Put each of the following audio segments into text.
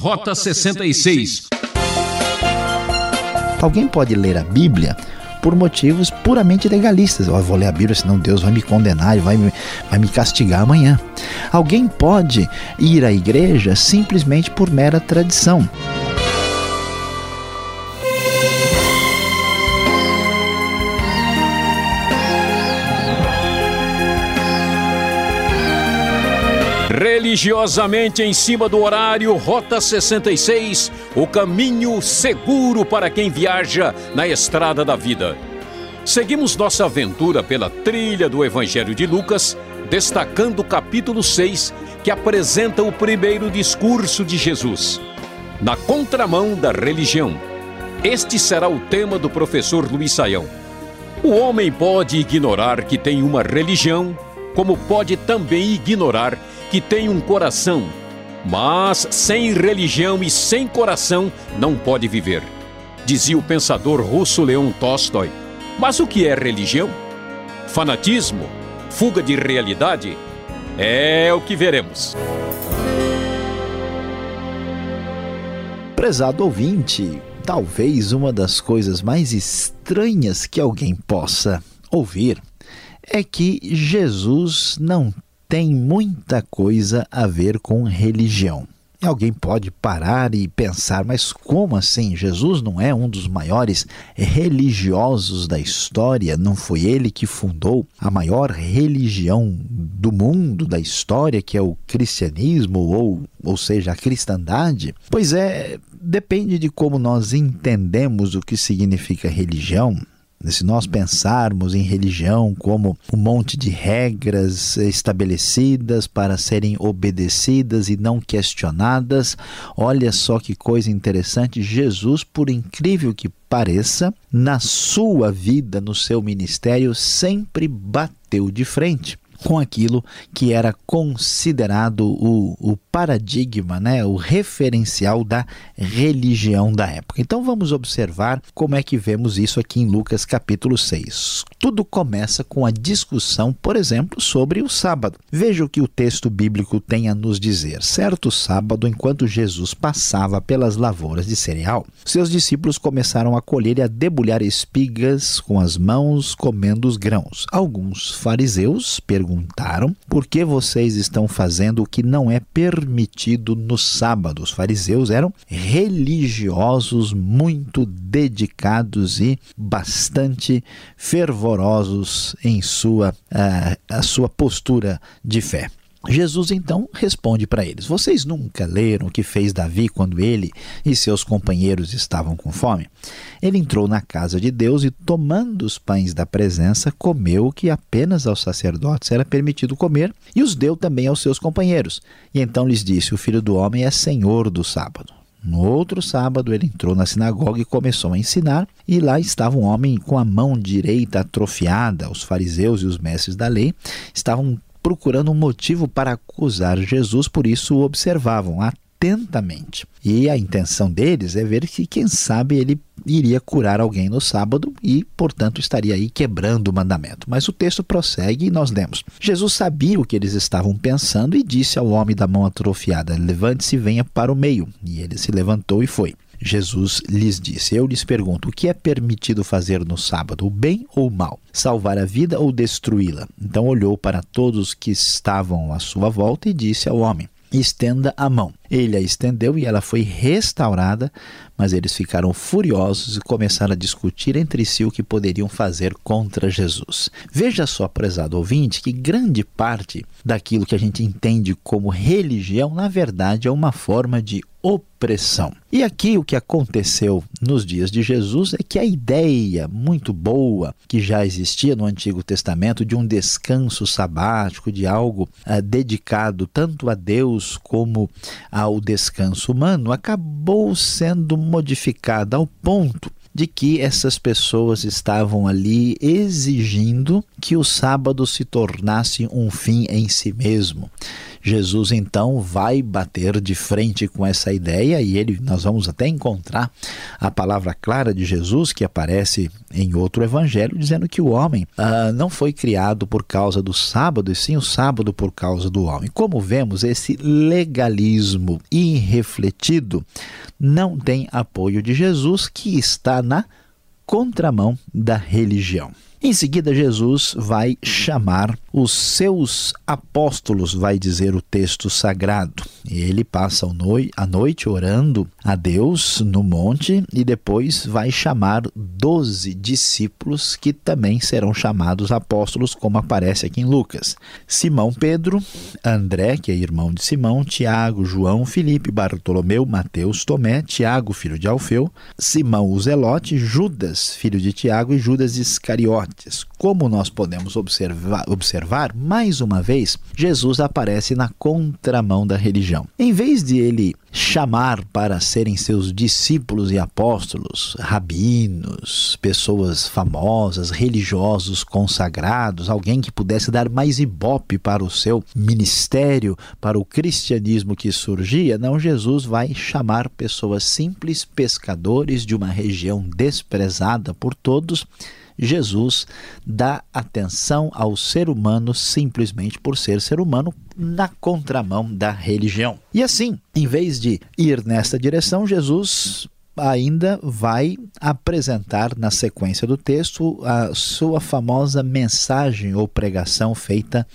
Rota 66. Alguém pode ler a Bíblia por motivos puramente legalistas. Eu vou ler a Bíblia, senão Deus vai me condenar e vai vai me castigar amanhã. Alguém pode ir à igreja simplesmente por mera tradição. Religiosamente em cima do horário, Rota 66, o caminho seguro para quem viaja na estrada da vida. Seguimos nossa aventura pela trilha do Evangelho de Lucas, destacando o capítulo 6, que apresenta o primeiro discurso de Jesus. Na contramão da religião. Este será o tema do professor Luiz Saião. O homem pode ignorar que tem uma religião, como pode também ignorar que tem um coração, mas sem religião e sem coração não pode viver. Dizia o pensador russo Leon Tolstói. Mas o que é religião? Fanatismo? Fuga de realidade? É o que veremos. Prezado ouvinte, talvez uma das coisas mais estranhas que alguém possa ouvir é que Jesus não tem muita coisa a ver com religião. E alguém pode parar e pensar, mas como assim? Jesus não é um dos maiores religiosos da história? Não foi ele que fundou a maior religião do mundo, da história, que é o cristianismo, ou, ou seja, a cristandade? Pois é, depende de como nós entendemos o que significa religião. Se nós pensarmos em religião como um monte de regras estabelecidas para serem obedecidas e não questionadas, olha só que coisa interessante. Jesus, por incrível que pareça, na sua vida, no seu ministério, sempre bateu de frente com aquilo que era considerado o, o paradigma, né, o referencial da religião da época. Então vamos observar como é que vemos isso aqui em Lucas capítulo 6. Tudo começa com a discussão, por exemplo, sobre o sábado. Veja o que o texto bíblico tem a nos dizer. Certo sábado, enquanto Jesus passava pelas lavouras de cereal, seus discípulos começaram a colher e a debulhar espigas com as mãos, comendo os grãos. Alguns fariseus perguntaram perguntaram: por que vocês estão fazendo o que não é permitido no sábado? Os fariseus eram religiosos, muito dedicados e bastante fervorosos em sua, uh, a sua postura de fé. Jesus então responde para eles: Vocês nunca leram o que fez Davi quando ele e seus companheiros estavam com fome? Ele entrou na casa de Deus e, tomando os pães da presença, comeu o que apenas aos sacerdotes era permitido comer e os deu também aos seus companheiros. E então lhes disse: O filho do homem é senhor do sábado. No outro sábado, ele entrou na sinagoga e começou a ensinar, e lá estava um homem com a mão direita atrofiada. Os fariseus e os mestres da lei estavam procurando um motivo para acusar Jesus, por isso o observavam atentamente. E a intenção deles é ver que, quem sabe, ele iria curar alguém no sábado e, portanto, estaria aí quebrando o mandamento. Mas o texto prossegue e nós lemos: Jesus sabia o que eles estavam pensando e disse ao homem da mão atrofiada: Levante-se e venha para o meio. E ele se levantou e foi. Jesus lhes disse: Eu lhes pergunto, o que é permitido fazer no sábado, o bem ou o mal? Salvar a vida ou destruí-la? Então olhou para todos que estavam à sua volta e disse ao homem: Estenda a mão. Ele a estendeu e ela foi restaurada, mas eles ficaram furiosos e começaram a discutir entre si o que poderiam fazer contra Jesus. Veja só, prezado ouvinte, que grande parte daquilo que a gente entende como religião, na verdade, é uma forma de opressão. E aqui o que aconteceu nos dias de Jesus é que a ideia muito boa que já existia no Antigo Testamento de um descanso sabático, de algo uh, dedicado tanto a Deus como ao descanso humano, acabou sendo modificada ao ponto de que essas pessoas estavam ali exigindo que o sábado se tornasse um fim em si mesmo. Jesus então vai bater de frente com essa ideia e ele nós vamos até encontrar a palavra clara de Jesus que aparece em outro evangelho dizendo que o homem ah, não foi criado por causa do sábado e sim o sábado por causa do homem. Como vemos esse legalismo irrefletido não tem apoio de Jesus que está na contramão da religião. Em seguida, Jesus vai chamar os seus apóstolos, vai dizer o texto sagrado. Ele passa a noite orando a Deus no monte e depois vai chamar doze discípulos que também serão chamados apóstolos, como aparece aqui em Lucas: Simão Pedro, André, que é irmão de Simão, Tiago, João, Felipe, Bartolomeu, Mateus, Tomé, Tiago, filho de Alfeu, Simão o Zelote, Judas, filho de Tiago, e Judas Iscariote como nós podemos observar, observar, mais uma vez, Jesus aparece na contramão da religião. Em vez de ele chamar para serem seus discípulos e apóstolos, rabinos, pessoas famosas, religiosos consagrados, alguém que pudesse dar mais ibope para o seu ministério, para o cristianismo que surgia, não, Jesus vai chamar pessoas simples, pescadores de uma região desprezada por todos Jesus dá atenção ao ser humano simplesmente por ser ser humano na contramão da religião. E assim, em vez de ir nesta direção, Jesus ainda vai apresentar na sequência do texto a sua famosa mensagem ou pregação feita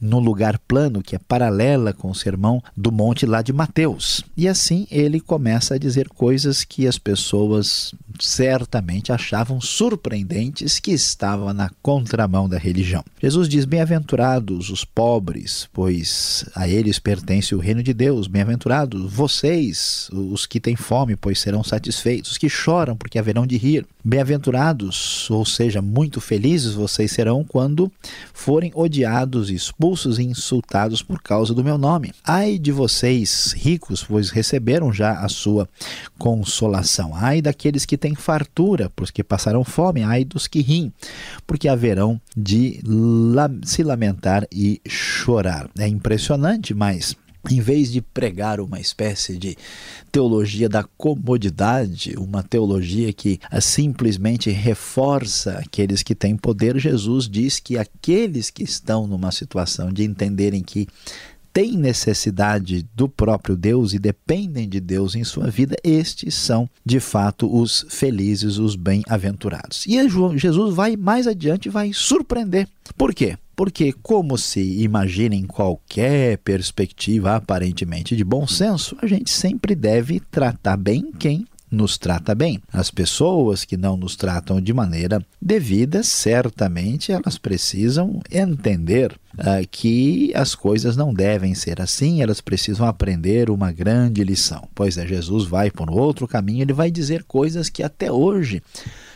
no lugar plano, que é paralela com o sermão do monte lá de Mateus. E assim ele começa a dizer coisas que as pessoas certamente achavam surpreendentes que estavam na contramão da religião. Jesus diz: Bem-aventurados os pobres, pois a eles pertence o reino de Deus. Bem-aventurados vocês, os que têm fome, pois serão satisfeitos. Os que choram, porque haverão de rir. Bem-aventurados, ou seja, muito felizes vocês serão quando forem odiados, expulsos e insultados por causa do meu nome. Ai de vocês, ricos, pois receberam já a sua consolação. Ai daqueles que têm fartura, porque passarão fome. Ai dos que riem, porque haverão de se lamentar e chorar. É impressionante, mas em vez de pregar uma espécie de teologia da comodidade, uma teologia que simplesmente reforça aqueles que têm poder, Jesus diz que aqueles que estão numa situação de entenderem que têm necessidade do próprio Deus e dependem de Deus em sua vida, estes são de fato os felizes, os bem-aventurados. E Jesus vai mais adiante vai surpreender. Por quê? Porque, como se imagina em qualquer perspectiva aparentemente de bom senso, a gente sempre deve tratar bem quem nos trata bem. As pessoas que não nos tratam de maneira devida, certamente elas precisam entender uh, que as coisas não devem ser assim, elas precisam aprender uma grande lição. Pois é, Jesus vai por outro caminho, ele vai dizer coisas que até hoje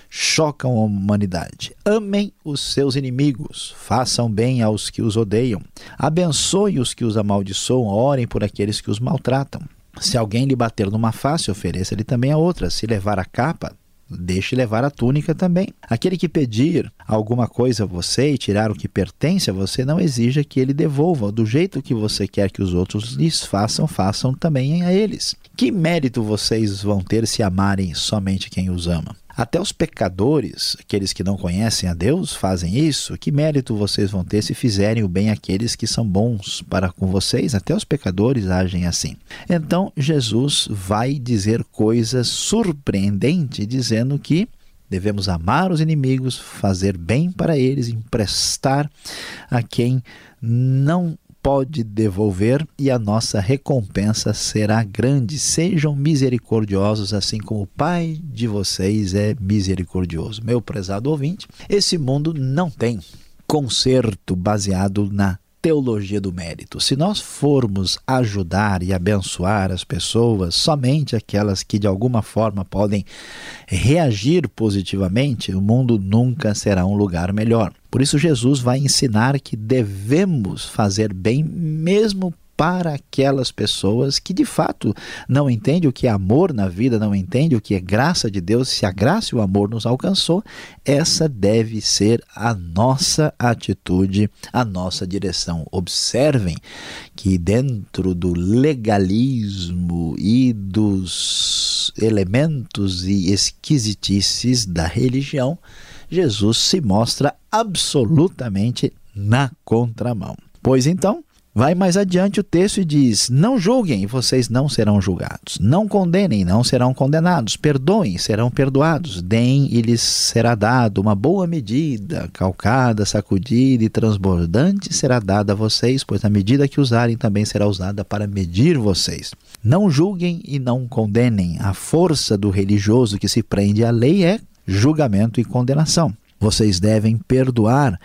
chocam a humanidade. Amem os seus inimigos, façam bem aos que os odeiam, abençoem os que os amaldiçoam, orem por aqueles que os maltratam. Se alguém lhe bater numa face, ofereça-lhe também a outra. Se levar a capa, deixe levar a túnica também. Aquele que pedir alguma coisa a você e tirar o que pertence a você, não exija que ele devolva. Do jeito que você quer que os outros lhes façam, façam também a eles. Que mérito vocês vão ter se amarem somente quem os ama? Até os pecadores, aqueles que não conhecem a Deus, fazem isso. Que mérito vocês vão ter se fizerem o bem àqueles que são bons para com vocês? Até os pecadores agem assim. Então, Jesus vai dizer coisas surpreendentes, dizendo que devemos amar os inimigos, fazer bem para eles, emprestar a quem não pode devolver e a nossa recompensa será grande. Sejam misericordiosos, assim como o Pai de vocês é misericordioso. Meu prezado ouvinte, esse mundo não tem conserto baseado na teologia do mérito. Se nós formos ajudar e abençoar as pessoas, somente aquelas que de alguma forma podem reagir positivamente, o mundo nunca será um lugar melhor. Por isso, Jesus vai ensinar que devemos fazer bem mesmo para aquelas pessoas que de fato não entendem o que é amor na vida, não entendem o que é graça de Deus. Se a graça e o amor nos alcançou, essa deve ser a nossa atitude, a nossa direção. Observem que dentro do legalismo e dos elementos e esquisitices da religião, Jesus se mostra absolutamente na contramão. Pois então, Vai mais adiante o texto e diz: Não julguem e vocês não serão julgados. Não condenem, não serão condenados. Perdoem, serão perdoados. Deem e lhes será dado uma boa medida, calcada, sacudida e transbordante será dada a vocês, pois a medida que usarem também será usada para medir vocês. Não julguem e não condenem. A força do religioso que se prende à lei é julgamento e condenação. Vocês devem perdoar,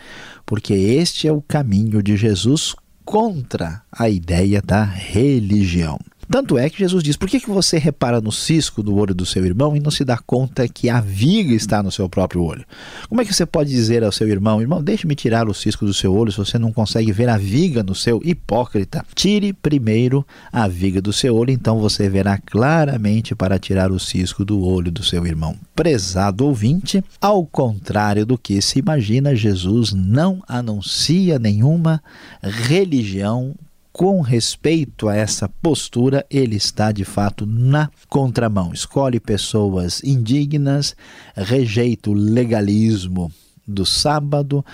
porque este é o caminho de Jesus contra a ideia da religião. Tanto é que Jesus diz: por que, que você repara no cisco do olho do seu irmão e não se dá conta que a viga está no seu próprio olho? Como é que você pode dizer ao seu irmão: irmão, deixe-me tirar o cisco do seu olho se você não consegue ver a viga no seu hipócrita? Tire primeiro a viga do seu olho, então você verá claramente para tirar o cisco do olho do seu irmão. Prezado ouvinte, ao contrário do que se imagina, Jesus não anuncia nenhuma religião com respeito a essa postura, ele está de fato na contramão. Escolhe pessoas indignas, rejeita o legalismo do sábado,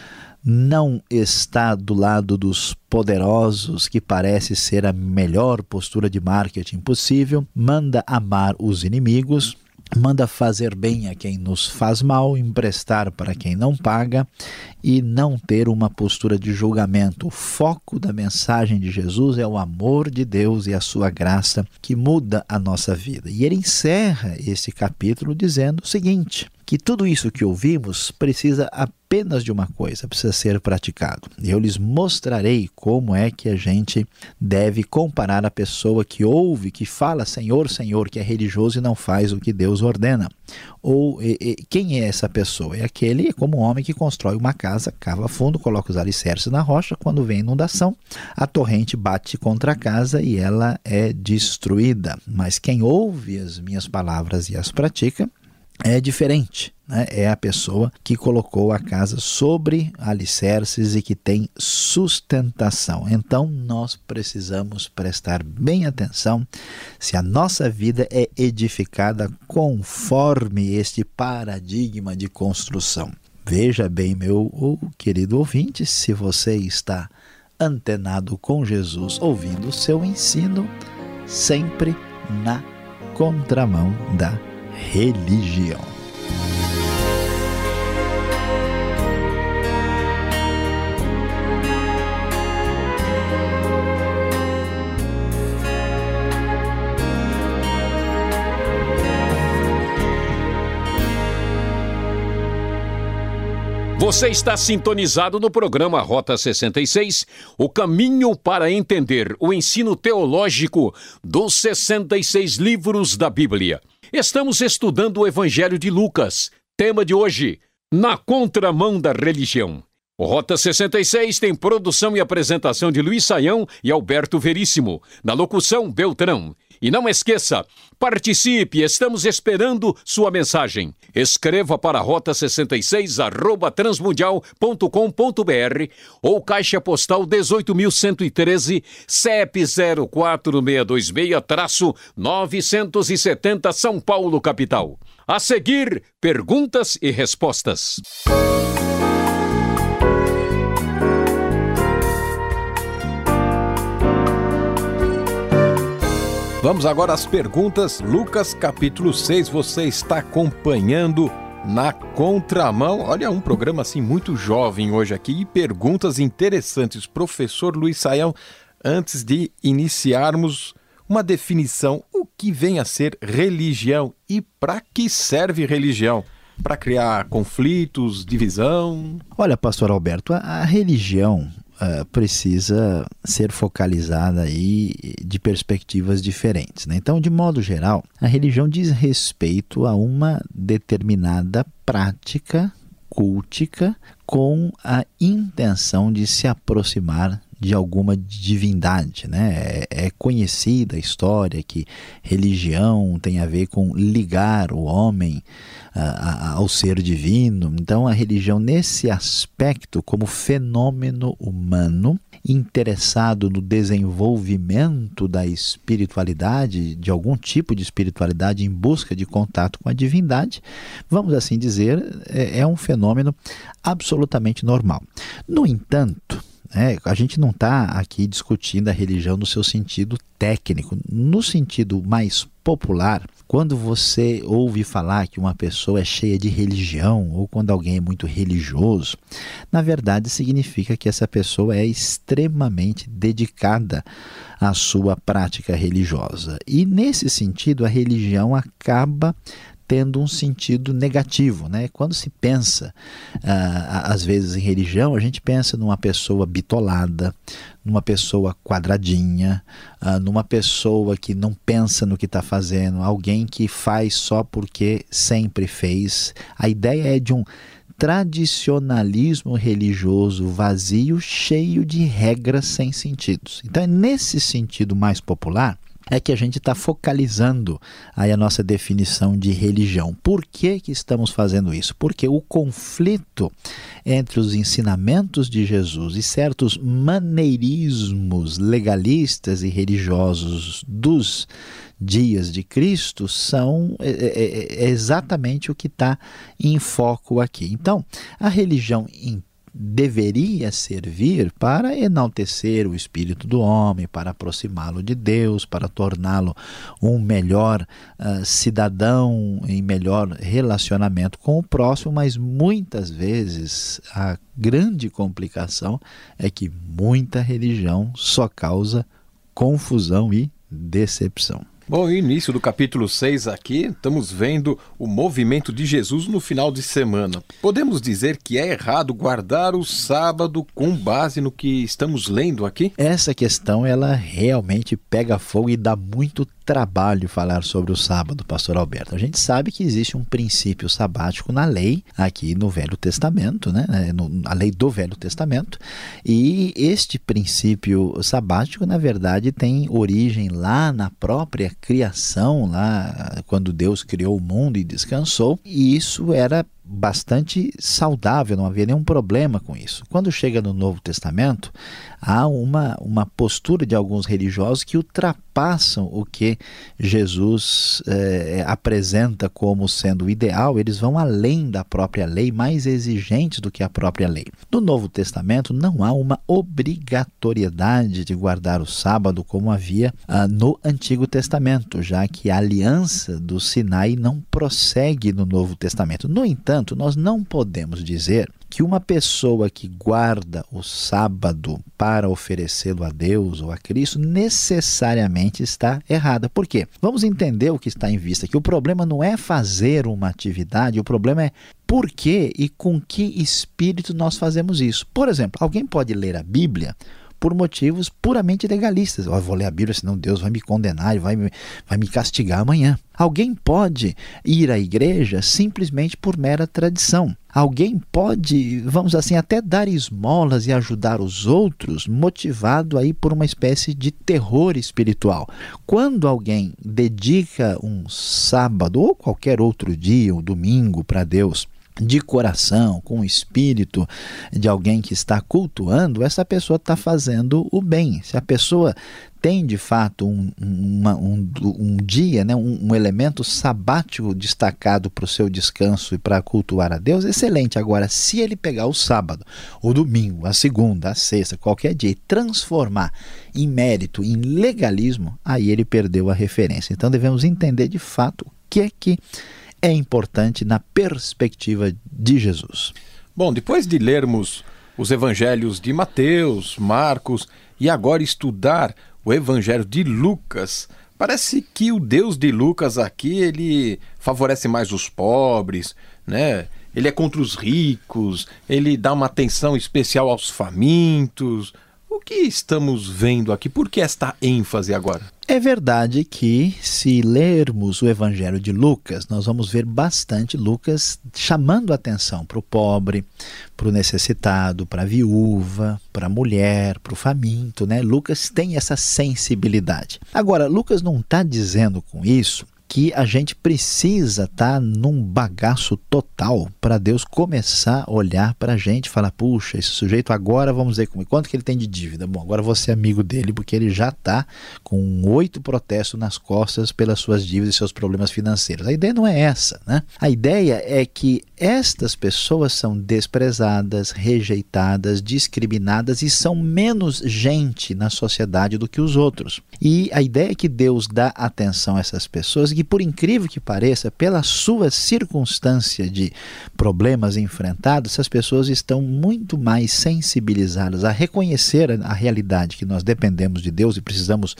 não está do lado dos poderosos, que parece ser a melhor postura de marketing possível, manda amar os inimigos, manda fazer bem a quem nos faz mal, emprestar para quem não paga e não ter uma postura de julgamento. O foco da mensagem de Jesus é o amor de Deus e a sua graça que muda a nossa vida. E ele encerra esse capítulo dizendo o seguinte: que tudo isso que ouvimos precisa apenas de uma coisa, precisa ser praticado. Eu lhes mostrarei como é que a gente deve comparar a pessoa que ouve, que fala Senhor, Senhor, que é religioso e não faz o que Deus ordena. Ou e, e, quem é essa pessoa? É aquele como um homem que constrói uma casa, cava fundo, coloca os alicerces na rocha, quando vem inundação, a torrente bate contra a casa e ela é destruída. Mas quem ouve as minhas palavras e as pratica, é diferente. Né? É a pessoa que colocou a casa sobre alicerces e que tem sustentação. Então, nós precisamos prestar bem atenção se a nossa vida é edificada conforme este paradigma de construção. Veja bem, meu querido ouvinte, se você está antenado com Jesus, ouvindo o seu ensino, sempre na contramão da religião. Você está sintonizado no programa Rota 66, o caminho para entender o ensino teológico dos 66 livros da Bíblia. Estamos estudando o Evangelho de Lucas. Tema de hoje: Na contramão da religião. Rota 66 tem produção e apresentação de Luiz Saião e Alberto Veríssimo. Na locução, Beltrão. E não esqueça, participe, estamos esperando sua mensagem. Escreva para rota 66 arroba transmundial.com.br ou caixa postal 18.113 CEP 04626-970 São Paulo, capital. A seguir, perguntas e respostas. Vamos agora às perguntas. Lucas capítulo 6, você está acompanhando na contramão. Olha, um programa assim muito jovem hoje aqui e perguntas interessantes. Professor Luiz Saião, antes de iniciarmos uma definição, o que vem a ser religião e para que serve religião? Para criar conflitos, divisão? Olha, pastor Alberto, a, a religião uh, precisa ser focalizada aí de perspectivas diferentes. Né? Então, de modo geral, a religião diz respeito a uma determinada prática cultica com a intenção de se aproximar de alguma divindade. Né? É, é, conhecida a história que religião tem a ver com ligar o homem uh, ao ser divino. Então, a religião, nesse aspecto, como fenômeno humano, interessado no desenvolvimento da espiritualidade, de algum tipo de espiritualidade em busca de contato com a divindade, vamos assim dizer, é, é um fenômeno absolutamente normal. No entanto, é, a gente não está aqui discutindo a religião no seu sentido técnico. No sentido mais popular, quando você ouve falar que uma pessoa é cheia de religião ou quando alguém é muito religioso, na verdade significa que essa pessoa é extremamente dedicada à sua prática religiosa. E nesse sentido, a religião acaba tendo um sentido negativo. Né? Quando se pensa, ah, às vezes, em religião, a gente pensa numa pessoa bitolada, numa pessoa quadradinha, ah, numa pessoa que não pensa no que está fazendo, alguém que faz só porque sempre fez. A ideia é de um tradicionalismo religioso vazio, cheio de regras sem sentidos. Então, é nesse sentido mais popular é que a gente está focalizando aí a nossa definição de religião. Por que, que estamos fazendo isso? Porque o conflito entre os ensinamentos de Jesus e certos maneirismos legalistas e religiosos dos dias de Cristo são é, é, é exatamente o que está em foco aqui. Então, a religião deveria servir para enaltecer o espírito do homem, para aproximá-lo de Deus, para torná-lo um melhor uh, cidadão, em melhor relacionamento com o próximo, mas muitas vezes a grande complicação é que muita religião só causa confusão e decepção. Bom, início do capítulo 6 aqui, estamos vendo o movimento de Jesus no final de semana. Podemos dizer que é errado guardar o sábado com base no que estamos lendo aqui? Essa questão ela realmente pega fogo e dá muito trabalho falar sobre o sábado, pastor Alberto. A gente sabe que existe um princípio sabático na lei, aqui no Velho Testamento, né? É, a lei do Velho Testamento, e este princípio sabático, na verdade, tem origem lá na própria criação, lá quando Deus criou o mundo e descansou, e isso era bastante saudável, não havia nenhum problema com isso. Quando chega no Novo Testamento, há uma, uma postura de alguns religiosos que ultrapassam o que Jesus eh, apresenta como sendo o ideal, eles vão além da própria lei, mais exigentes do que a própria lei. No Novo Testamento, não há uma obrigatoriedade de guardar o sábado como havia ah, no Antigo Testamento, já que a aliança do Sinai não prossegue no Novo Testamento. No entanto, nós não podemos dizer que uma pessoa que guarda o sábado para oferecê-lo a Deus ou a Cristo necessariamente está errada. Por quê? Vamos entender o que está em vista aqui. O problema não é fazer uma atividade, o problema é por que e com que espírito nós fazemos isso. Por exemplo, alguém pode ler a Bíblia por motivos puramente legalistas. Vou ler a Bíblia, senão Deus vai me condenar e vai me, vai me castigar amanhã. Alguém pode ir à igreja simplesmente por mera tradição. Alguém pode, vamos assim, até dar esmolas e ajudar os outros, motivado aí por uma espécie de terror espiritual. Quando alguém dedica um sábado ou qualquer outro dia, um domingo para Deus, de coração, com o espírito de alguém que está cultuando, essa pessoa está fazendo o bem. Se a pessoa tem de fato um, uma, um, um dia, né, um, um, elemento sabático destacado para o seu descanso e para cultuar a Deus, excelente. Agora, se ele pegar o sábado, o domingo, a segunda, a sexta, qualquer dia e transformar em mérito, em legalismo, aí ele perdeu a referência. Então devemos entender de fato o que é que é importante na perspectiva de Jesus. Bom, depois de lermos os evangelhos de Mateus, Marcos e agora estudar o evangelho de Lucas, parece que o Deus de Lucas aqui ele favorece mais os pobres, né? Ele é contra os ricos, ele dá uma atenção especial aos famintos. O que estamos vendo aqui? Por que esta ênfase agora? É verdade que, se lermos o Evangelho de Lucas, nós vamos ver bastante Lucas chamando atenção para o pobre, para o necessitado, para a viúva, para a mulher, para o faminto. Né? Lucas tem essa sensibilidade. Agora, Lucas não está dizendo com isso que a gente precisa estar tá num bagaço total para Deus começar a olhar para a gente e falar: puxa, esse sujeito agora vamos ver como, quanto que ele tem de dívida. Bom, agora vou ser amigo dele porque ele já está com oito protestos nas costas pelas suas dívidas e seus problemas financeiros. A ideia não é essa, né? A ideia é que estas pessoas são desprezadas, rejeitadas, discriminadas e são menos gente na sociedade do que os outros. E a ideia é que Deus dá atenção a essas pessoas que, por incrível que pareça, pela sua circunstância de problemas enfrentados, essas pessoas estão muito mais sensibilizadas a reconhecer a realidade que nós dependemos de Deus e precisamos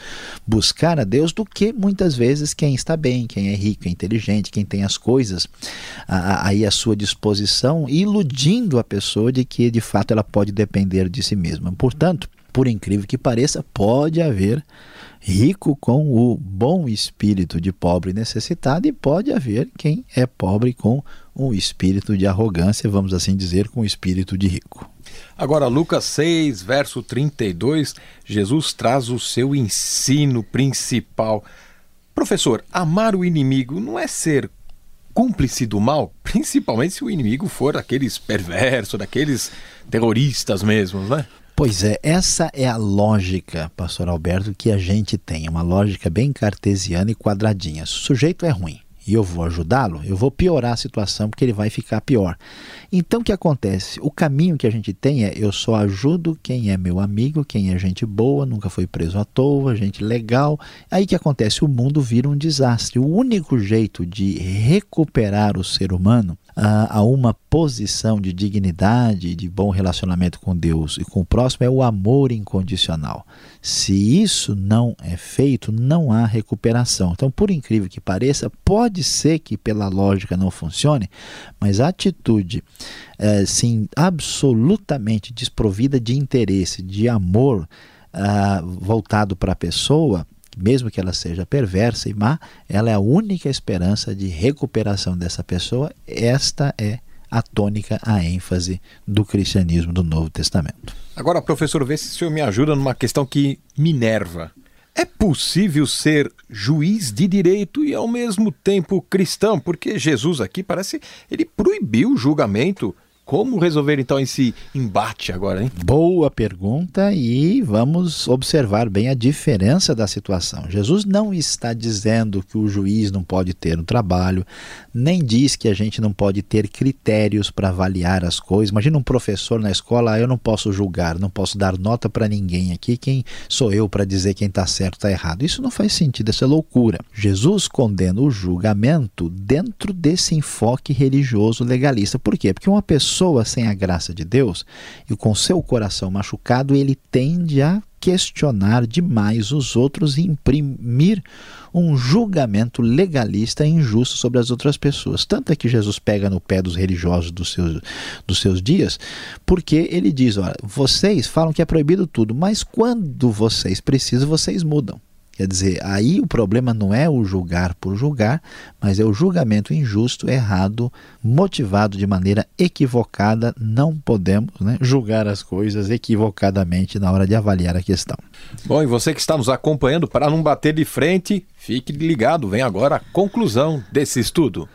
buscar a Deus do que muitas vezes quem está bem, quem é rico, é inteligente, quem tem as coisas aí à sua disposição, iludindo a pessoa de que de fato ela pode depender de si mesma. Portanto, por incrível que pareça, pode haver rico com o bom espírito de pobre necessitado, e pode haver quem é pobre com um espírito de arrogância, vamos assim dizer, com o espírito de rico. Agora, Lucas 6, verso 32, Jesus traz o seu ensino principal. Professor, amar o inimigo não é ser cúmplice do mal, principalmente se o inimigo for daqueles perversos, daqueles terroristas mesmo, né? Pois é, essa é a lógica, pastor Alberto, que a gente tem, uma lógica bem cartesiana e quadradinha. O sujeito é ruim e eu vou ajudá-lo, eu vou piorar a situação porque ele vai ficar pior. Então o que acontece? O caminho que a gente tem é eu só ajudo quem é meu amigo, quem é gente boa, nunca foi preso à toa, gente legal. Aí que acontece? O mundo vira um desastre. O único jeito de recuperar o ser humano a uma posição de dignidade, de bom relacionamento com Deus e com o próximo é o amor incondicional. Se isso não é feito, não há recuperação. Então, por incrível que pareça, pode ser que pela lógica não funcione, mas a atitude, é, sim, absolutamente desprovida de interesse, de amor uh, voltado para a pessoa, mesmo que ela seja perversa e má, ela é a única esperança de recuperação dessa pessoa. Esta é a tônica, a ênfase do cristianismo do Novo Testamento. Agora, professor, vê se o senhor me ajuda numa questão que me nerva. É possível ser juiz de direito e ao mesmo tempo cristão? Porque Jesus aqui parece ele proibiu o julgamento como resolver então esse embate agora, hein? Boa pergunta e vamos observar bem a diferença da situação. Jesus não está dizendo que o juiz não pode ter um trabalho, nem diz que a gente não pode ter critérios para avaliar as coisas. Imagina um professor na escola, ah, eu não posso julgar, não posso dar nota para ninguém aqui, quem sou eu para dizer quem está certo está errado? Isso não faz sentido, isso é loucura. Jesus condena o julgamento dentro desse enfoque religioso legalista. Por quê? Porque uma pessoa pessoa sem a graça de Deus e com seu coração machucado, ele tende a questionar demais os outros e imprimir um julgamento legalista e injusto sobre as outras pessoas. Tanto é que Jesus pega no pé dos religiosos dos seus, dos seus dias, porque ele diz: olha, vocês falam que é proibido tudo, mas quando vocês precisam, vocês mudam. Quer dizer, aí o problema não é o julgar por julgar, mas é o julgamento injusto, errado, motivado de maneira equivocada. Não podemos né, julgar as coisas equivocadamente na hora de avaliar a questão. Bom, e você que está nos acompanhando, para não bater de frente, fique ligado, vem agora a conclusão desse estudo.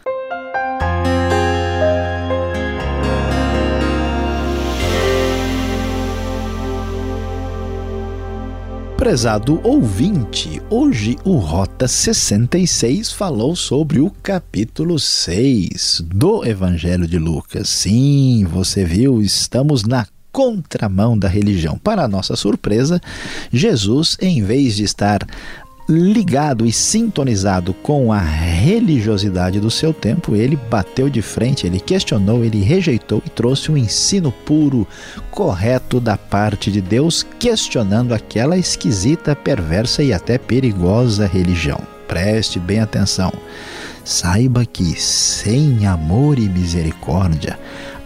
Prezado ouvinte, hoje o Rota 66 falou sobre o capítulo 6 do Evangelho de Lucas. Sim, você viu, estamos na contramão da religião. Para nossa surpresa, Jesus, em vez de estar ligado e sintonizado com a religiosidade do seu tempo, ele bateu de frente, ele questionou, ele rejeitou e trouxe um ensino puro, correto da parte de Deus, questionando aquela esquisita, perversa e até perigosa religião. Preste bem atenção. Saiba que sem amor e misericórdia,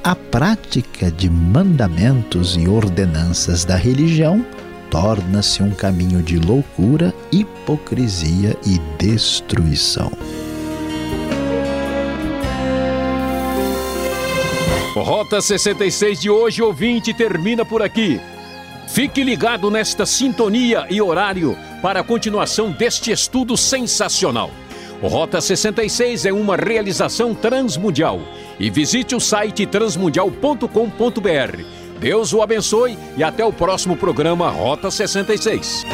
a prática de mandamentos e ordenanças da religião torna-se um caminho de loucura, hipocrisia e destruição. Rota 66 de hoje, ouvinte, termina por aqui. Fique ligado nesta sintonia e horário para a continuação deste estudo sensacional. Rota 66 é uma realização transmundial. E visite o site transmundial.com.br. Deus o abençoe e até o próximo programa Rota 66.